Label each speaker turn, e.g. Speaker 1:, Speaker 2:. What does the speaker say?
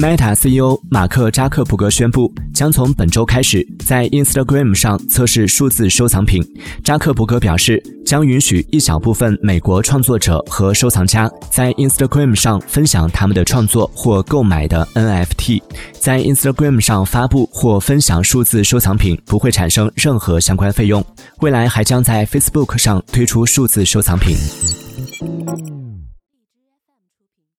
Speaker 1: meta ceo 马克扎克伯格宣布将从本周开始在 instagram 上测试数字收藏品。扎克伯格表示将允许一小部分美国创作者和收藏家在 instagram 上分享他们的创作或购买的 nft 在 instagram 上发布或分享数字收藏品不会产生任何相关费用未来还将在 facebook 上推出数字收藏品。